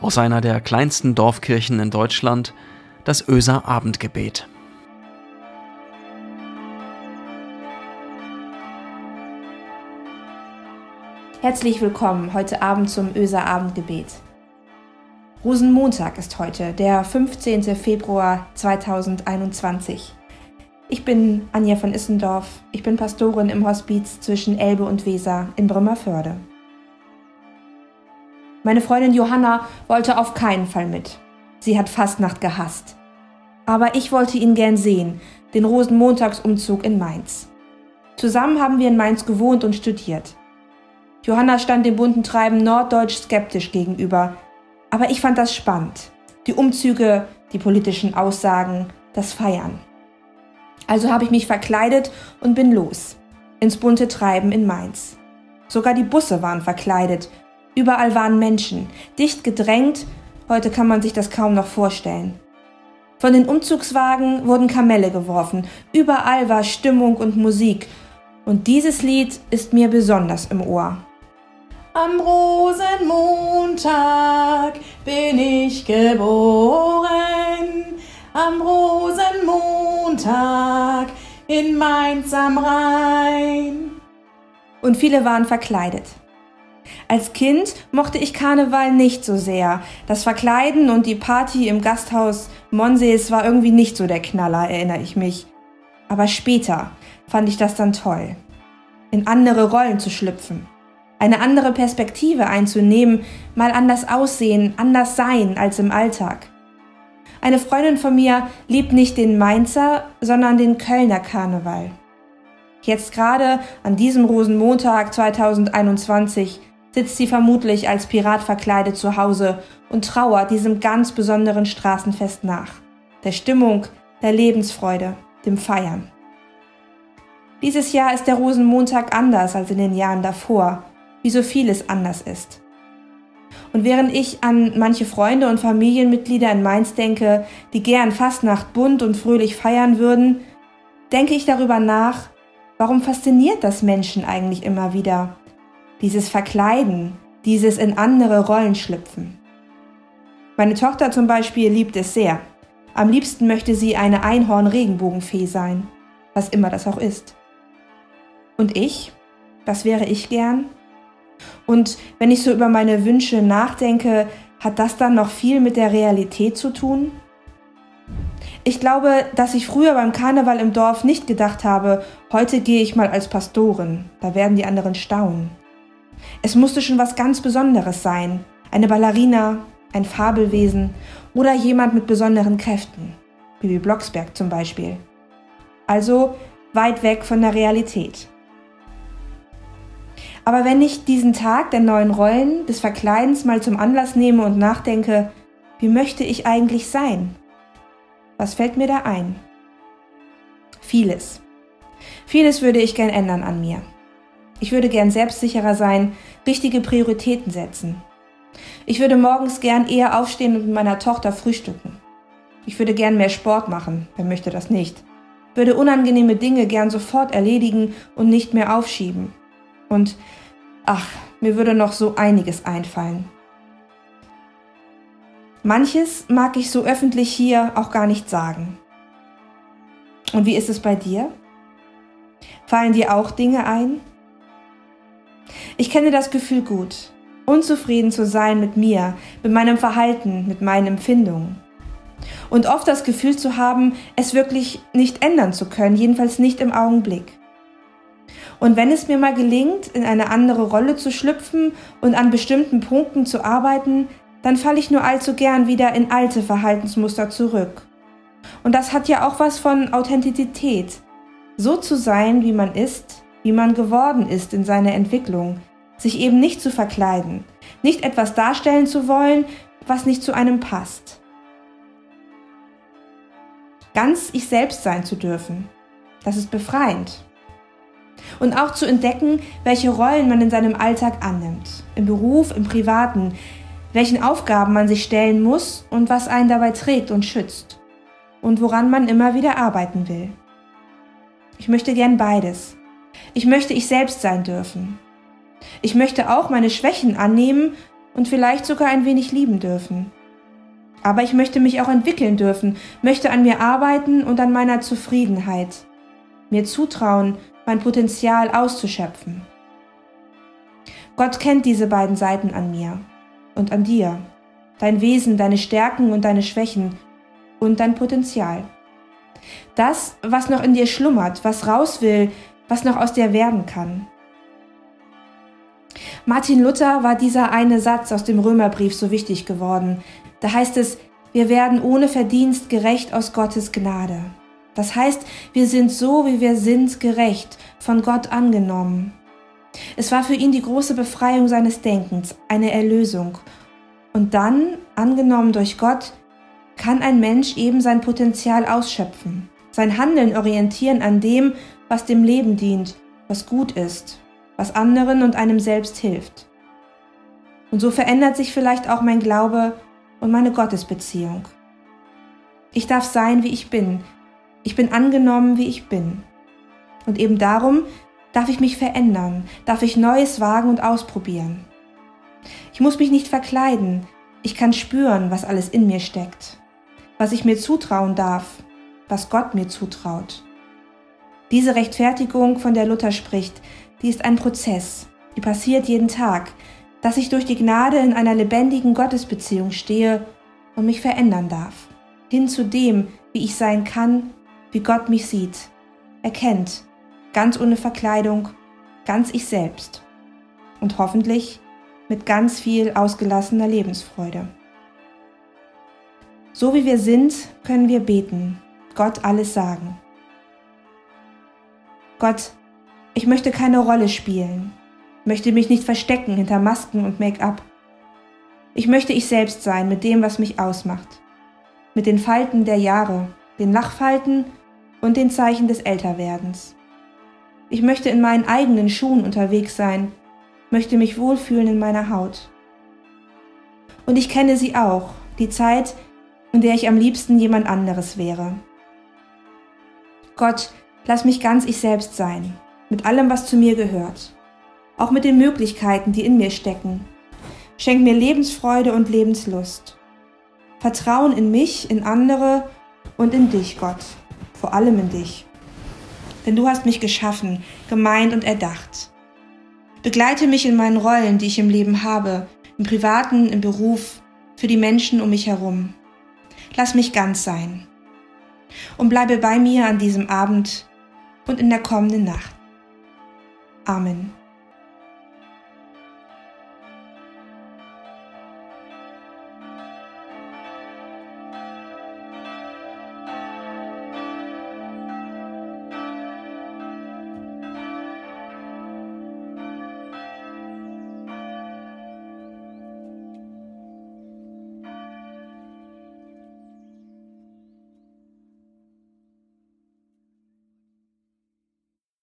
aus einer der kleinsten Dorfkirchen in Deutschland, das Öser Abendgebet. Herzlich willkommen heute Abend zum Öser Abendgebet. Rosenmontag ist heute, der 15. Februar 2021. Ich bin Anja von Issendorf. Ich bin Pastorin im Hospiz zwischen Elbe und Weser in Bremerförde. Meine Freundin Johanna wollte auf keinen Fall mit. Sie hat Fastnacht gehasst. Aber ich wollte ihn gern sehen, den Rosenmontagsumzug in Mainz. Zusammen haben wir in Mainz gewohnt und studiert. Johanna stand dem bunten Treiben norddeutsch skeptisch gegenüber, aber ich fand das spannend. Die Umzüge, die politischen Aussagen, das Feiern. Also habe ich mich verkleidet und bin los. Ins bunte Treiben in Mainz. Sogar die Busse waren verkleidet. Überall waren Menschen, dicht gedrängt. Heute kann man sich das kaum noch vorstellen. Von den Umzugswagen wurden Kamelle geworfen. Überall war Stimmung und Musik. Und dieses Lied ist mir besonders im Ohr. Am Rosenmontag bin ich geboren, am Rosenmontag in Mainz am Rhein. Und viele waren verkleidet. Als Kind mochte ich Karneval nicht so sehr. Das Verkleiden und die Party im Gasthaus Monsees war irgendwie nicht so der Knaller, erinnere ich mich. Aber später fand ich das dann toll, in andere Rollen zu schlüpfen eine andere Perspektive einzunehmen, mal anders aussehen, anders sein als im Alltag. Eine Freundin von mir liebt nicht den Mainzer, sondern den Kölner Karneval. Jetzt gerade an diesem Rosenmontag 2021 sitzt sie vermutlich als Pirat verkleidet zu Hause und trauert diesem ganz besonderen Straßenfest nach. Der Stimmung, der Lebensfreude, dem Feiern. Dieses Jahr ist der Rosenmontag anders als in den Jahren davor wie so vieles anders ist. Und während ich an manche Freunde und Familienmitglieder in Mainz denke, die gern Fastnacht bunt und fröhlich feiern würden, denke ich darüber nach, warum fasziniert das Menschen eigentlich immer wieder? Dieses Verkleiden, dieses in andere Rollen schlüpfen. Meine Tochter zum Beispiel liebt es sehr. Am liebsten möchte sie eine Einhorn-Regenbogenfee sein, was immer das auch ist. Und ich? Was wäre ich gern? Und wenn ich so über meine Wünsche nachdenke, hat das dann noch viel mit der Realität zu tun? Ich glaube, dass ich früher beim Karneval im Dorf nicht gedacht habe, heute gehe ich mal als Pastorin, da werden die anderen staunen. Es musste schon was ganz Besonderes sein, eine Ballerina, ein Fabelwesen oder jemand mit besonderen Kräften, Bibi Blocksberg zum Beispiel. Also weit weg von der Realität. Aber wenn ich diesen Tag der neuen Rollen, des Verkleidens mal zum Anlass nehme und nachdenke, wie möchte ich eigentlich sein? Was fällt mir da ein? Vieles. Vieles würde ich gern ändern an mir. Ich würde gern selbstsicherer sein, richtige Prioritäten setzen. Ich würde morgens gern eher aufstehen und mit meiner Tochter frühstücken. Ich würde gern mehr Sport machen, wer möchte das nicht. Würde unangenehme Dinge gern sofort erledigen und nicht mehr aufschieben. Und ach, mir würde noch so einiges einfallen. Manches mag ich so öffentlich hier auch gar nicht sagen. Und wie ist es bei dir? Fallen dir auch Dinge ein? Ich kenne das Gefühl gut, unzufrieden zu sein mit mir, mit meinem Verhalten, mit meinen Empfindungen. Und oft das Gefühl zu haben, es wirklich nicht ändern zu können, jedenfalls nicht im Augenblick. Und wenn es mir mal gelingt, in eine andere Rolle zu schlüpfen und an bestimmten Punkten zu arbeiten, dann falle ich nur allzu gern wieder in alte Verhaltensmuster zurück. Und das hat ja auch was von Authentizität. So zu sein, wie man ist, wie man geworden ist in seiner Entwicklung, sich eben nicht zu verkleiden, nicht etwas darstellen zu wollen, was nicht zu einem passt. Ganz ich selbst sein zu dürfen, das ist befreiend und auch zu entdecken, welche Rollen man in seinem Alltag annimmt, im Beruf, im Privaten, welchen Aufgaben man sich stellen muss und was einen dabei trägt und schützt und woran man immer wieder arbeiten will. Ich möchte gern beides. Ich möchte ich selbst sein dürfen. Ich möchte auch meine Schwächen annehmen und vielleicht sogar ein wenig lieben dürfen. Aber ich möchte mich auch entwickeln dürfen, möchte an mir arbeiten und an meiner Zufriedenheit, mir zutrauen, mein Potenzial auszuschöpfen. Gott kennt diese beiden Seiten an mir und an dir, dein Wesen, deine Stärken und deine Schwächen und dein Potenzial. Das, was noch in dir schlummert, was raus will, was noch aus dir werden kann. Martin Luther war dieser eine Satz aus dem Römerbrief so wichtig geworden. Da heißt es, wir werden ohne Verdienst gerecht aus Gottes Gnade. Das heißt, wir sind so, wie wir sind, gerecht, von Gott angenommen. Es war für ihn die große Befreiung seines Denkens, eine Erlösung. Und dann, angenommen durch Gott, kann ein Mensch eben sein Potenzial ausschöpfen, sein Handeln orientieren an dem, was dem Leben dient, was gut ist, was anderen und einem selbst hilft. Und so verändert sich vielleicht auch mein Glaube und meine Gottesbeziehung. Ich darf sein, wie ich bin. Ich bin angenommen, wie ich bin. Und eben darum darf ich mich verändern, darf ich Neues wagen und ausprobieren. Ich muss mich nicht verkleiden, ich kann spüren, was alles in mir steckt, was ich mir zutrauen darf, was Gott mir zutraut. Diese Rechtfertigung, von der Luther spricht, die ist ein Prozess, die passiert jeden Tag, dass ich durch die Gnade in einer lebendigen Gottesbeziehung stehe und mich verändern darf, hin zu dem, wie ich sein kann, wie Gott mich sieht, erkennt, ganz ohne Verkleidung, ganz ich selbst. Und hoffentlich mit ganz viel ausgelassener Lebensfreude. So wie wir sind, können wir beten, Gott alles sagen. Gott, ich möchte keine Rolle spielen, möchte mich nicht verstecken hinter Masken und Make-up. Ich möchte ich selbst sein mit dem, was mich ausmacht, mit den Falten der Jahre, den Lachfalten und den Zeichen des Älterwerdens. Ich möchte in meinen eigenen Schuhen unterwegs sein, möchte mich wohlfühlen in meiner Haut. Und ich kenne sie auch, die Zeit, in der ich am liebsten jemand anderes wäre. Gott, lass mich ganz ich selbst sein, mit allem, was zu mir gehört, auch mit den Möglichkeiten, die in mir stecken. Schenk mir Lebensfreude und Lebenslust. Vertrauen in mich, in andere und in dich, Gott, vor allem in dich. Denn du hast mich geschaffen, gemeint und erdacht. Begleite mich in meinen Rollen, die ich im Leben habe, im privaten, im Beruf, für die Menschen um mich herum. Lass mich ganz sein. Und bleibe bei mir an diesem Abend und in der kommenden Nacht. Amen.